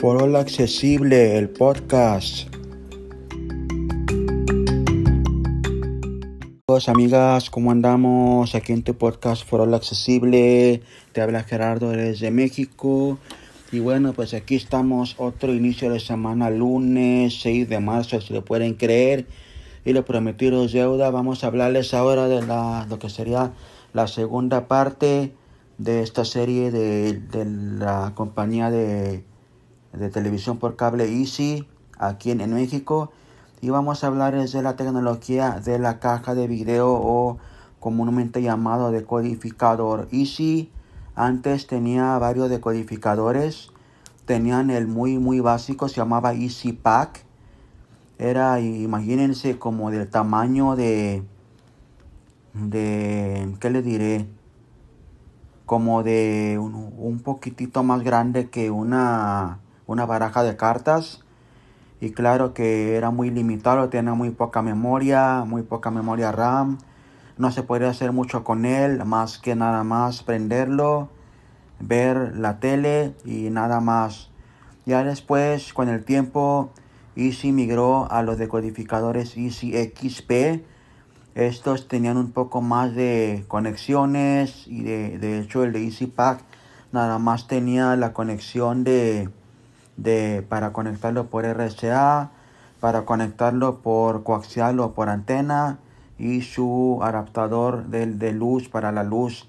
Foro Accesible, el podcast. Hola amigas, ¿cómo andamos? Aquí en tu podcast Foro Accesible. Te habla Gerardo desde México. Y bueno, pues aquí estamos, otro inicio de semana, lunes 6 de marzo, si lo pueden creer. Y lo prometido es deuda. Vamos a hablarles ahora de la, lo que sería la segunda parte de esta serie de, de la compañía de, de, televisión por cable Easy aquí en, en, México. Y vamos a hablar de la tecnología de la caja de video o comúnmente llamado decodificador Easy. Antes tenía varios decodificadores. Tenían el muy muy básico se llamaba Easy Pack. Era imagínense como del tamaño de de qué le diré como de un, un, poquitito más grande que una, una baraja de cartas. Y claro que era muy limitado, tenía muy poca memoria, muy poca memoria RAM. No se podía hacer mucho con él, más que nada más prenderlo, ver la tele y nada más. Ya después, con el tiempo, Easy migró a los decodificadores Easy XP estos tenían un poco más de conexiones y de, de hecho el de EasyPack nada más tenía la conexión de, de para conectarlo por RCA, para conectarlo por coaxial o por antena y su adaptador del de luz para la luz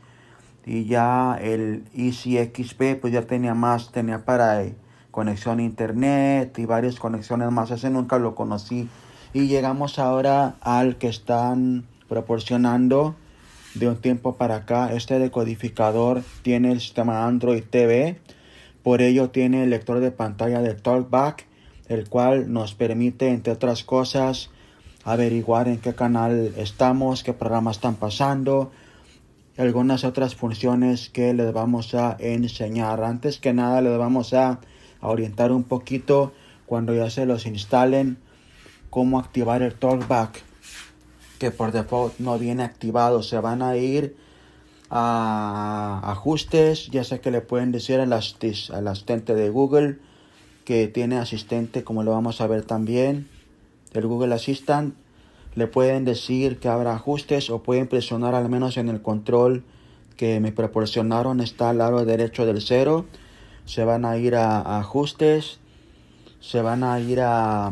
y ya el Easy XP pues ya tenía más tenía para conexión a internet y varias conexiones más ese nunca lo conocí y llegamos ahora al que están proporcionando de un tiempo para acá. Este decodificador tiene el sistema Android TV. Por ello tiene el lector de pantalla de TalkBack, el cual nos permite, entre otras cosas, averiguar en qué canal estamos, qué programas están pasando, algunas otras funciones que les vamos a enseñar. Antes que nada les vamos a, orientar un poquito cuando ya se los instalen cómo activar el talkback que por default no viene activado se van a ir a ajustes ya sé que le pueden decir al, al asistente de Google que tiene asistente como lo vamos a ver también el Google Assistant le pueden decir que habrá ajustes o pueden presionar al menos en el control que me proporcionaron está al lado derecho del cero se van a ir a ajustes se van a ir a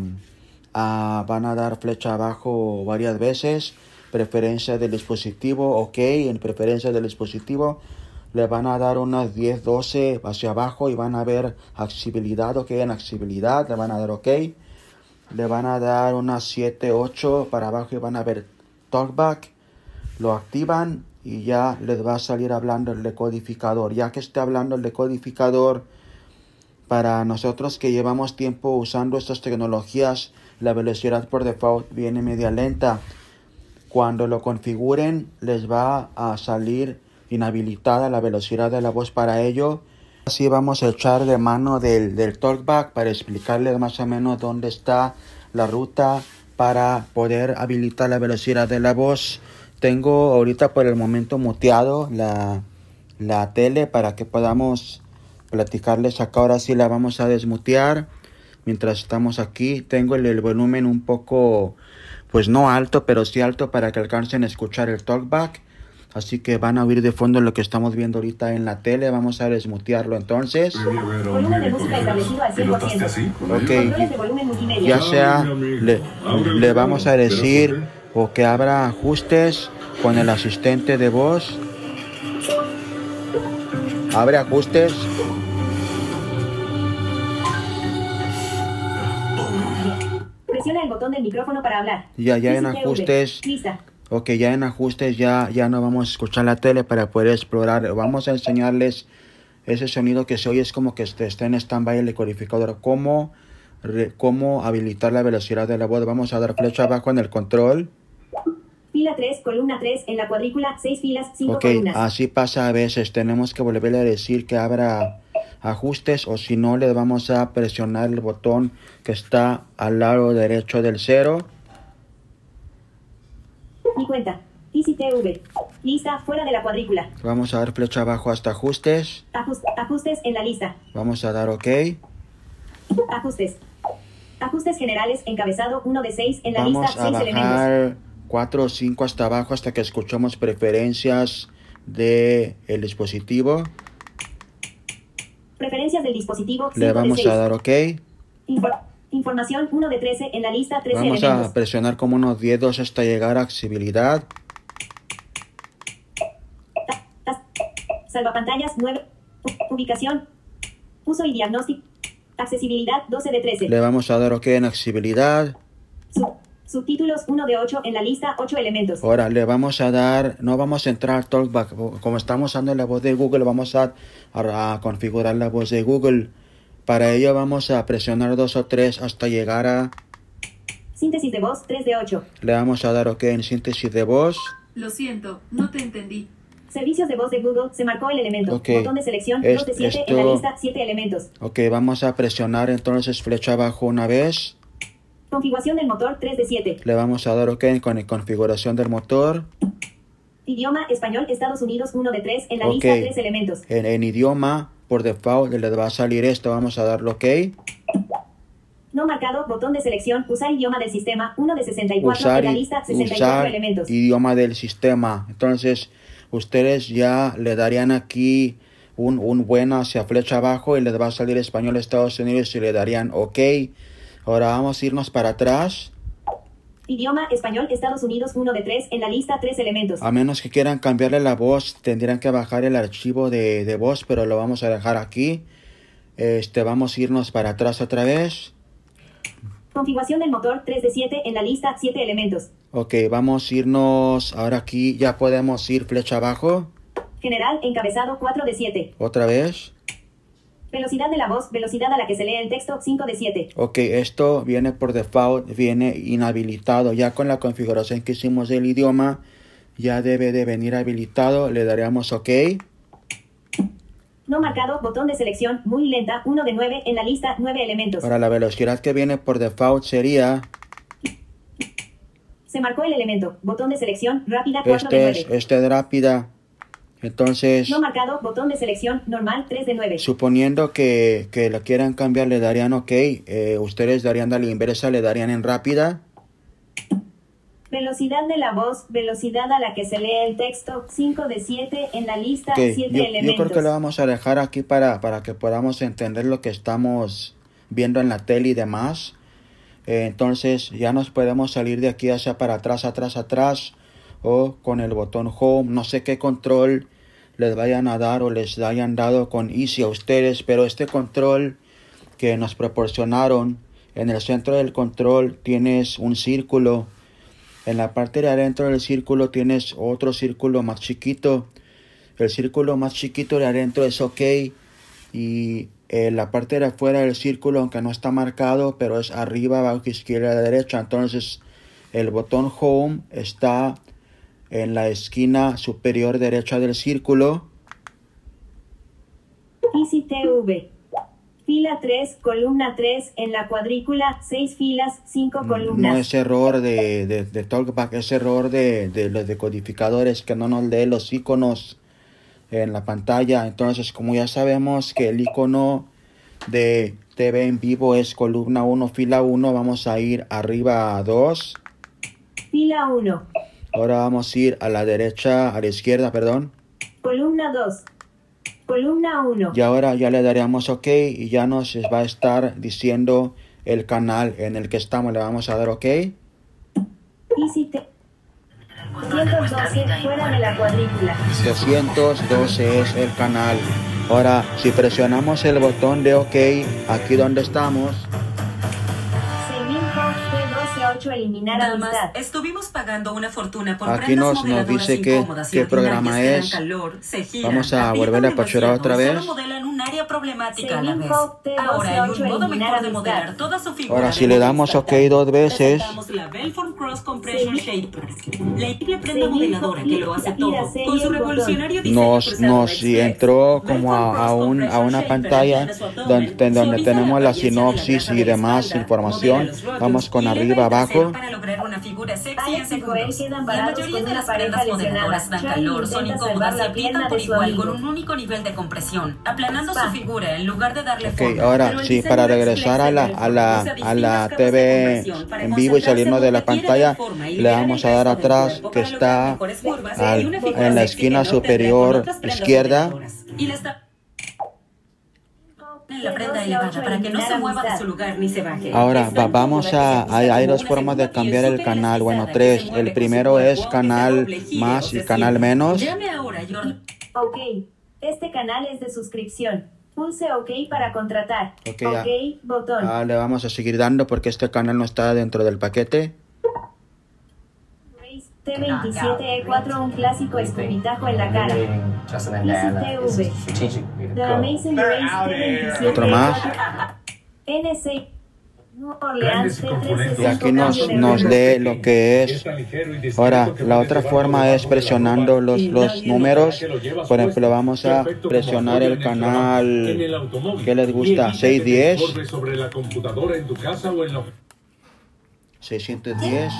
van a dar flecha abajo varias veces. Preferencia del dispositivo, ok, en preferencia del dispositivo le van a dar unas 10, 12 hacia abajo y van a ver accesibilidad, ok, en accesibilidad le van a dar ok. Le van a dar unas 7, 8 para abajo y van a ver talkback. Lo activan y ya les va a salir hablando el decodificador. Ya que esté hablando el decodificador, para nosotros que llevamos tiempo usando estas tecnologías, la velocidad por default viene media lenta. Cuando lo configuren les va a salir inhabilitada la velocidad de la voz para ello. Así vamos a echar de mano del, del talkback para explicarles más o menos dónde está la ruta para poder habilitar la velocidad de la voz. Tengo ahorita por el momento muteado la, la tele para que podamos platicarles acá. Ahora sí la vamos a desmutear mientras estamos aquí. Tengo el, volumen un poco, pues no alto, pero sí alto para que alcancen a escuchar el talkback. Así que van a oír de fondo lo que estamos viendo ahorita en la tele. Vamos a desmutearlo entonces. Ok, ya sea, le, le vamos a decir o que abra ajustes con el asistente de voz. Abre ajustes el botón del micrófono para hablar. Ya, ya en ajustes. Ok, ya en ajustes ya, ya no vamos a escuchar la tele para poder explorar. Vamos a enseñarles ese sonido que se oye es como que está en stand-by el decodificador. Cómo, cómo habilitar la velocidad de la voz. Vamos a dar flecha abajo en el control. Fila 3, columna 3, en la cuadrícula 6 filas, 5 Ok, así pasa a veces. Tenemos que volverle a decir que abra ajustes o si no le vamos a presionar el botón que está al lado derecho del cero. Mi cuenta. TV. Lista fuera de la cuadrícula. Vamos a dar flecha abajo hasta ajustes. ajustes en la lista. Vamos a dar OK. Ajustes. Ajustes generales, encabezado 1 de 6 en la Vamos lista a 6 elementos. bajar 4 o 5 hasta abajo hasta que escuchemos preferencias del el dispositivo. Preferencias del dispositivo 5 Le vamos 6. a dar OK. Infor- información 1 de 13 en la lista 13 Vamos elementos. a presionar como unos 10 dos hasta llegar a accesibilidad. Salvapantallas 9. U- Ubicación. Uso y diagnóstico. Accesibilidad 12 de 13. Le vamos a dar OK en accesibilidad. Sub- subtítulos 1 de 8 en la lista 8 elementos. Ahora le vamos a dar, no vamos a entrar a Talkback, como estamos usando la voz de Google, vamos a, a- configurar la voz de Google. Para ello vamos a presionar dos o tres hasta llegar a, Síntesis de voz 3 de 8. le vamos a dar OK en síntesis de voz. Lo siento, no te entendí. Servicios de voz de Google. Se marcó el elemento. Ok. Botón de selección Es- 2 de 7 en la esto- lista 7 elementos. Ok, vamos a presionar entonces flecha abajo una vez. Configuración del motor 3 de 7. Le vamos a dar OK con configuración del motor. Idioma español Estados Unidos 1 de 3 en la lista 3 elementos. En, en idioma, por default, le va a salir esto. Vamos a darle OK. No marcado. Botón de selección. Usar idioma del sistema 1 de 64 usar, en la lista 64 usar elementos. idioma del sistema. Entonces, ustedes ya le darían aquí un, un buen hacia flecha abajo y les va a salir español Estados Unidos y le darían OK. Ahora vamos a irnos para atrás. Idioma español Estados Unidos 1 de 3 en la lista 3 elementos. A menos que quieran cambiarle la voz, tendrían que bajar el archivo de, de voz, pero lo vamos a dejar aquí. Este, vamos a irnos para atrás otra vez. Configuración del motor 3 de 7 en la lista 7 elementos. Ok, vamos a irnos ahora aquí. Ya podemos ir flecha abajo. General encabezado 4 de 7. Otra vez. Velocidad de la voz, velocidad a la que se lee el texto 5 de 7. Ok, esto viene por default, viene inhabilitado. Ya con la configuración que hicimos del idioma, ya debe de venir habilitado. Le daremos OK. No marcado, botón de selección, muy lenta, 1 de 9 en la lista 9 elementos. Ahora la velocidad que viene por default sería, Se marcó el elemento, botón de selección, rápida 4 de este 9. es, este es rápida. Entonces, No marcado, botón de selección, normal 3 de 9. suponiendo que, que lo quieran cambiar, le darían OK. Eh, ustedes darían a la inversa, le darían en rápida. Velocidad de la voz, velocidad a la que se lee el texto 5 de 7 en la lista Ok, 7 yo, yo elementos. creo que lo vamos a dejar aquí para, para que podamos entender lo que estamos viendo en la tele y demás. Eh, entonces ya nos podemos salir de aquí hacia para atrás, atrás, atrás o con el botón home. No sé qué control les vayan a dar o les hayan dado con Easy a ustedes, pero este control que nos proporcionaron en el centro del control tienes un círculo. En la parte de adentro del círculo tienes otro círculo más chiquito. El círculo más chiquito de adentro es OK. Y eh, la parte de afuera del círculo, aunque no está marcado, pero es arriba, abajo, izquierda, derecha. Entonces el botón Home está en la esquina superior derecha del círculo. Easy TV. Fila 3, columna 3, en la cuadrícula, 6 filas, 5 columnas. No es error de, de, de Talkback, es error de, de los decodificadores que no nos lee los iconos en la pantalla. Entonces, como ya sabemos que el icono de TV en vivo es columna 1, fila 1, vamos a ir arriba a 2. Fila 1, Ahora vamos a ir a la derecha, a la izquierda, perdón. columna 2, columna 1. Y ahora ya le daríamos OK y ya nos va a estar diciendo el canal en el que estamos. Le vamos a dar OK. Easy TV. 112, fuera de la cuadrícula. 212 es el canal. Ahora, si presionamos el botón de OK, aquí donde estamos, T128, eliminar Damas, amistad. estuvimos pagando una fortuna por Aquí nos- dice y qué programa que es. calor, se giran, Vamos a volverle a apachurar demasiado otra vez. un área problemática a la vez. Seminco T128, Ahora hay un modo mejor de modelar toda su figura. Ahora, si le damos OK dos veces, Presentamos la Belform Cross Compression Shaper, la increíble prenda Seminco modeladora que lo hace todo. Tira Con su revolucionario diseño nos, nos entró como a, un, a una pantalla donde, donde tenemos la sinopsis y demás información. Vamos con arriba el Para lograr una figura sexy en y segundos. quedan La mayoría de las prendas lesionada. moderadoras dan calor, son incómodas y aprietan por igual con un único nivel de compresión, aplanando su figura en lugar de darle Ok, forma. ahora Pero sí, para es regresar a la, a la, a la TV en vivo y salirnos de la pantalla, y le vamos a dar atrás que está al- y en la esquina superior izquierda. Y la está en la prenda De 12 a elevada 8 para que no se mueva de su lugar ni se baje. Ahora va- vamos a, hay, hay dos formas de cambiar el canal, bueno tres, el primero es canal más y canal menos. Llame ahora, Jordan. Ok. Este canal es de suscripción. Pulse OK para contratar. Ok, Ok, ya. botón. Ah, le vamos a seguir dando porque este canal no está dentro del paquete. Race T27E4, un clásico escupitajo en la cara. Justin and Dan, it's TV. strategically to The. Amazing Race T27E4. Otro más. NC. New Orleans T365. Y aquí nos, nos lee lo que es. Ahora, la otra forma es presionando los, los números. Por ejemplo, vamos a presionar el canal que les gusta, 610. sobre la computadora en tu casa o en la 610.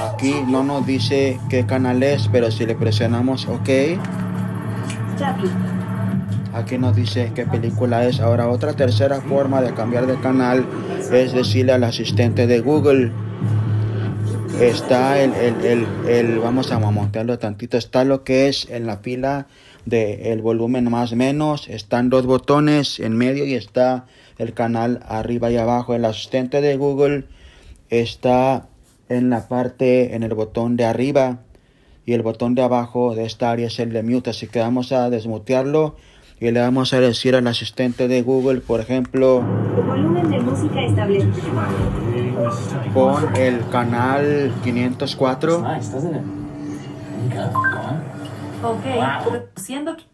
Aquí no nos dice qué canal es, pero si le presionamos OK, aquí nos dice qué película es. Ahora, otra tercera forma de cambiar de canal es decirle al asistente de Google. Está el, el, el, el- vamos a montarlo tantito, está lo que es en la fila de el volumen más menos, están dos botones en medio y está el canal arriba y abajo. El asistente de Google está en la parte, en el botón de arriba y el botón de abajo de esta área es el de mute, así que vamos a desmutearlo y le vamos a decir al asistente de Google, por ejemplo, Volumen de música establecido. pon el canal 504. Nice, doesn't it? There you go. Go on. Ok, siendo que-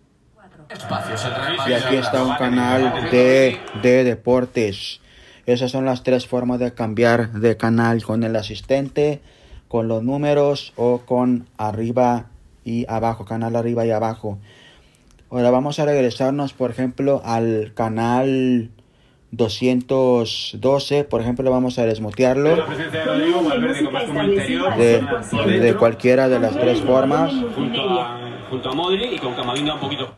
Y aquí está un canal de, de deportes. Esas son las tres formas de cambiar de canal con el asistente, con los números o con arriba y abajo, canal arriba y abajo. Ahora vamos a regresarnos, por ejemplo, al canal 212. Por ejemplo, vamos a desmutearlo presencia de Volumen Rodrigo de Valverde con música más como establecido interior al de, 100%. de cualquiera de las tres formas. A, junto a Modri y con Camavinga un poquito.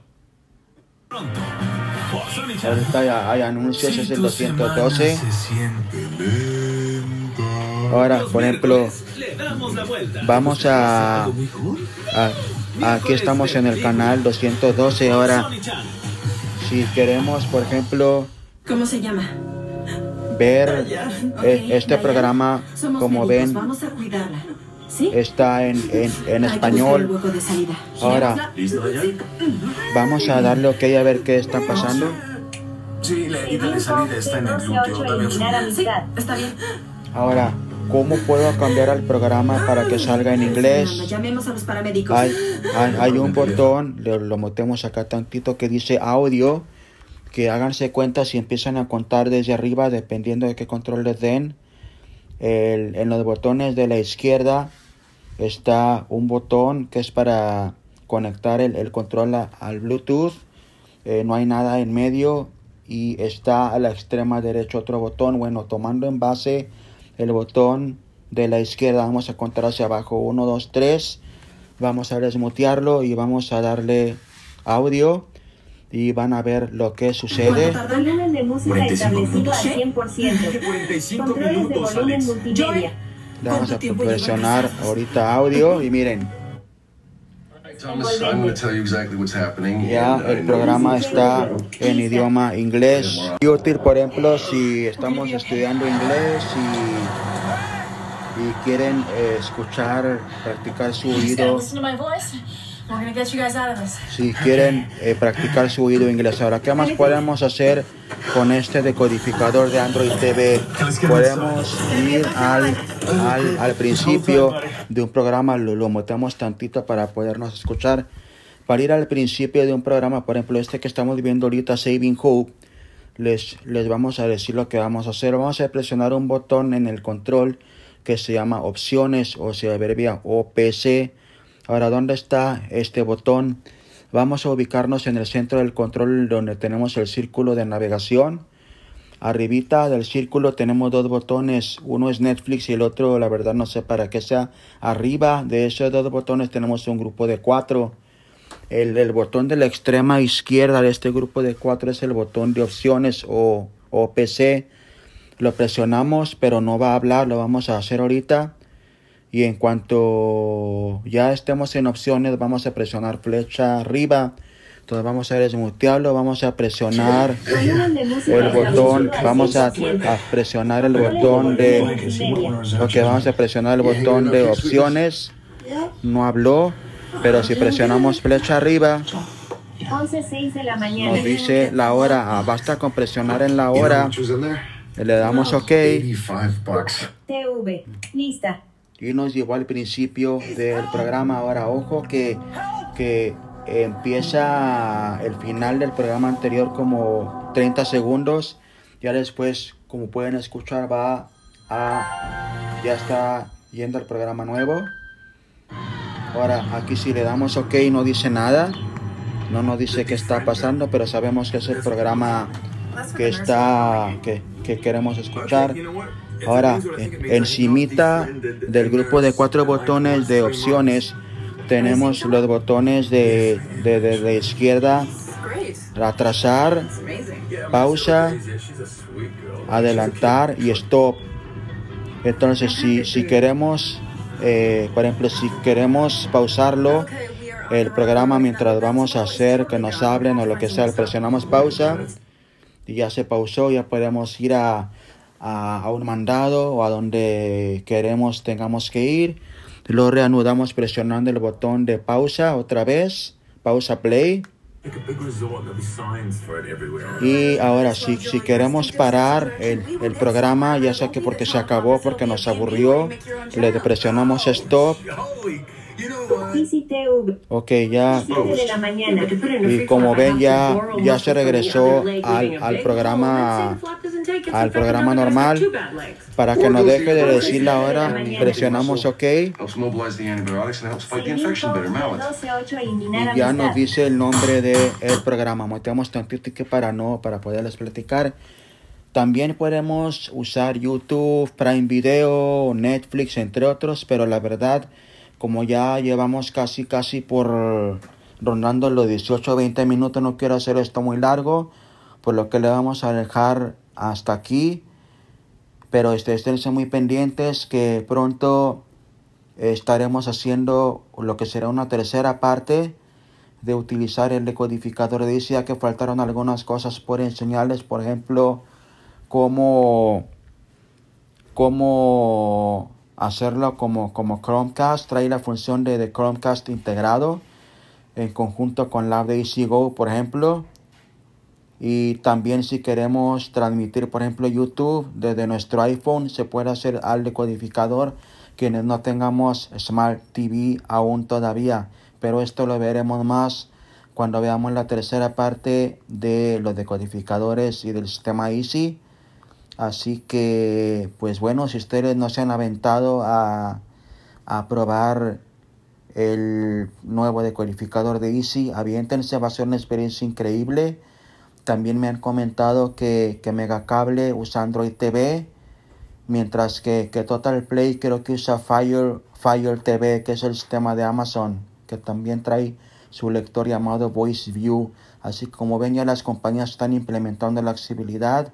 Ahorita hay anuncios, es el 212. Ahora, por ejemplo, vamos a, a- Aquí estamos en el canal 212. Ahora, si queremos, por ejemplo, ¿Cómo se llama? ver este programa, Somos como médicos, ven, Vamos a cuidarla. ¿Sí? está en, en, español. Ahora, vamos a darle ok a ver qué está pasando. Sí, la herida de salida está en el glúteo. Dame un eliminar segundo. Sí, está bien. Ahora, ¿cómo puedo cambiar al programa para que salga en inglés? Llamemos a los paramédicos. Hay, hay, hay un botón, lo, lo metemos acá tantito que dice audio, que háganse cuenta si empiezan a contar desde arriba, dependiendo de qué control les den. El- en los botones de la izquierda está un botón que es para conectar el, el control a- al Bluetooth. Eh, no hay nada en medio y está a la extrema derecha otro botón. Bueno, tomando en base el botón de la izquierda, vamos a contar hacia abajo 1, 2, 3. Vamos a desmutearlo y vamos a darle audio y van a ver lo que sucede. Volumen de música 45 establecido al minutos. 100%. 45 Controles de minutos, volumen Alex. multimedia. Le vamos a presionar ahorita audio y miren, ya I el programa you- está en idioma inglés. Y útil, por ejemplo, si estamos estudiando inglés y, y quieren eh, escuchar, practicar su oído. Si quieren eh, practicar su oído inglés. Ahora, ¿qué más podemos hacer con este decodificador de Android TV? Podemos ir al, al, al principio de un programa, lo, lo metemos tantito para podernos escuchar. Para ir al principio de un programa, por ejemplo, este que estamos viendo ahorita, Saving Hope, les, les vamos a decir lo que vamos a hacer. Vamos a presionar un botón en el control que se llama opciones o se abrevia OPC. Ahora, ¿dónde está este botón? Vamos a ubicarnos en el centro del control donde tenemos el círculo de navegación. Arribita del círculo tenemos dos botones, uno es Netflix y el otro, la verdad no sé para qué sea. Arriba de esos dos botones tenemos un grupo de cuatro. El, botón de la extrema izquierda de este grupo de cuatro es el botón de opciones o, o PC. Lo presionamos, pero no va a hablar, lo vamos a hacer ahorita. Y en cuanto ya estemos en opciones, vamos a presionar flecha arriba. Entonces vamos a desmutearlo, vamos a presionar el botón, vamos a, 6%. a presionar el botón de, ok, vamos a presionar el botón de opciones. No habló, pero si presionamos flecha arriba, 11.06 de la mañana. nos dice la hora. Ah, basta con presionar en la hora, le damos ok 85 bucks. TV. Lista. y nos llevó al principio del programa. Ahora, ojo que, que empieza el final del programa anterior como 30 segundos. Ya después, como pueden escuchar, va a... Ya está yendo al programa nuevo. Ahora, aquí si le damos OK no dice nada. No nos dice qué está pasando, pero sabemos que es el programa que está que, que queremos escuchar. Ahora, encimita del grupo de cuatro botones de opciones, tenemos los botones de, de, de, de izquierda, atrasar, pausa, adelantar y stop. Entonces, si, si queremos, eh, por ejemplo, si queremos pausarlo, el programa mientras vamos a hacer que nos hablen o lo que sea, presionamos pausa y ya se pausó, ya podemos ir a, a, a un mandado o a donde queremos tengamos que ir. Lo reanudamos presionando el botón de pausa otra vez, pausa play. Y ahora sí, si queremos parar el, el programa, ya sea que porque se acabó, porque nos aburrió, le presionamos stop. Ok, ya. 7 de la mañana. y como ven ya ya se regresó al, al programa al programa normal. para que no deje de decir la hora presionamos ok. Helps mobilize the antibiotics and helps fight the infection better. Mallet. 12.8 eliminar y ya nos dice el nombre de el programa. Metemos tantito que para no para poderles platicar. También podemos usar YouTube, Prime Video, Netflix, entre otros, pero la verdad, como ya llevamos casi, casi por rondando los 18 o 20 minutos, no quiero hacer esto muy largo, por lo que le vamos a dejar hasta aquí. Pero este, esténse muy pendientes que pronto estaremos haciendo lo que será una tercera parte de utilizar el decodificador. Decía que faltaron algunas cosas por enseñarles, por ejemplo, cómo, cómo hacerlo como, como Chromecast. Trae la función de, de Chromecast integrado en conjunto con la de Go, por ejemplo. Y también si queremos transmitir, por ejemplo, YouTube desde nuestro iPhone, se puede hacer al decodificador quienes no tengamos Smart TV aún todavía. Pero esto lo veremos más cuando veamos la tercera parte de los decodificadores y del sistema Easy. Así que, pues bueno, si ustedes no se han aventado a, a probar el nuevo decodificador de Easy, aviéntense, va a ser una experiencia increíble. También me han comentado que, que Megacable usa Android TV, mientras que, que Total Play creo que usa Fire, Fire TV, que es el sistema de Amazon, que también trae su lector llamado Voice View. Así como ven ya las compañías están implementando la accesibilidad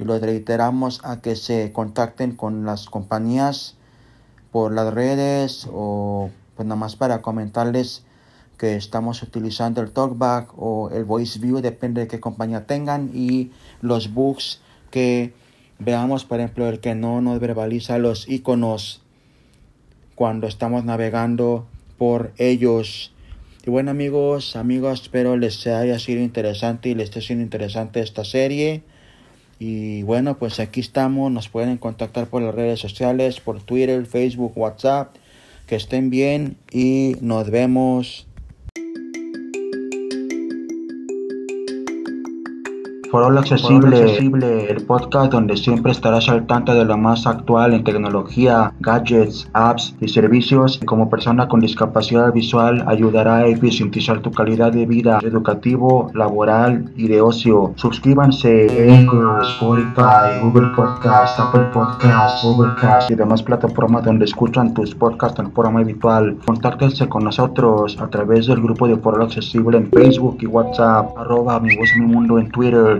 y los reiteramos a que se contacten con las compañías por las redes o pues nada más para comentarles que estamos utilizando el TalkBack o el Voice View, depende de qué compañía tengan, y los bugs que veamos, por ejemplo, el que no nos verbaliza los iconos cuando estamos navegando por ellos. Y bueno amigos, amigos, espero les haya sido interesante y les esté siendo interesante esta serie. Y bueno, pues aquí estamos, nos pueden contactar por las redes sociales, por Twitter, Facebook, WhatsApp. Que estén bien y nos vemos. All Accesible, Accesible, el podcast donde siempre estarás al tanto de lo más actual en tecnología, gadgets, apps y servicios. Y como persona con discapacidad visual ayudará a eficientizar tu calidad de vida educativo, laboral y de ocio. Suscríbanse en Spotify, Google Podcast, Apple Podcast, Google Cast y demás plataformas donde escuchan tus podcasts en forma habitual. Contáctense con nosotros a través del grupo de Foro Accesible en Facebook y WhatsApp, arroba mi voz mi mundo en Twitter,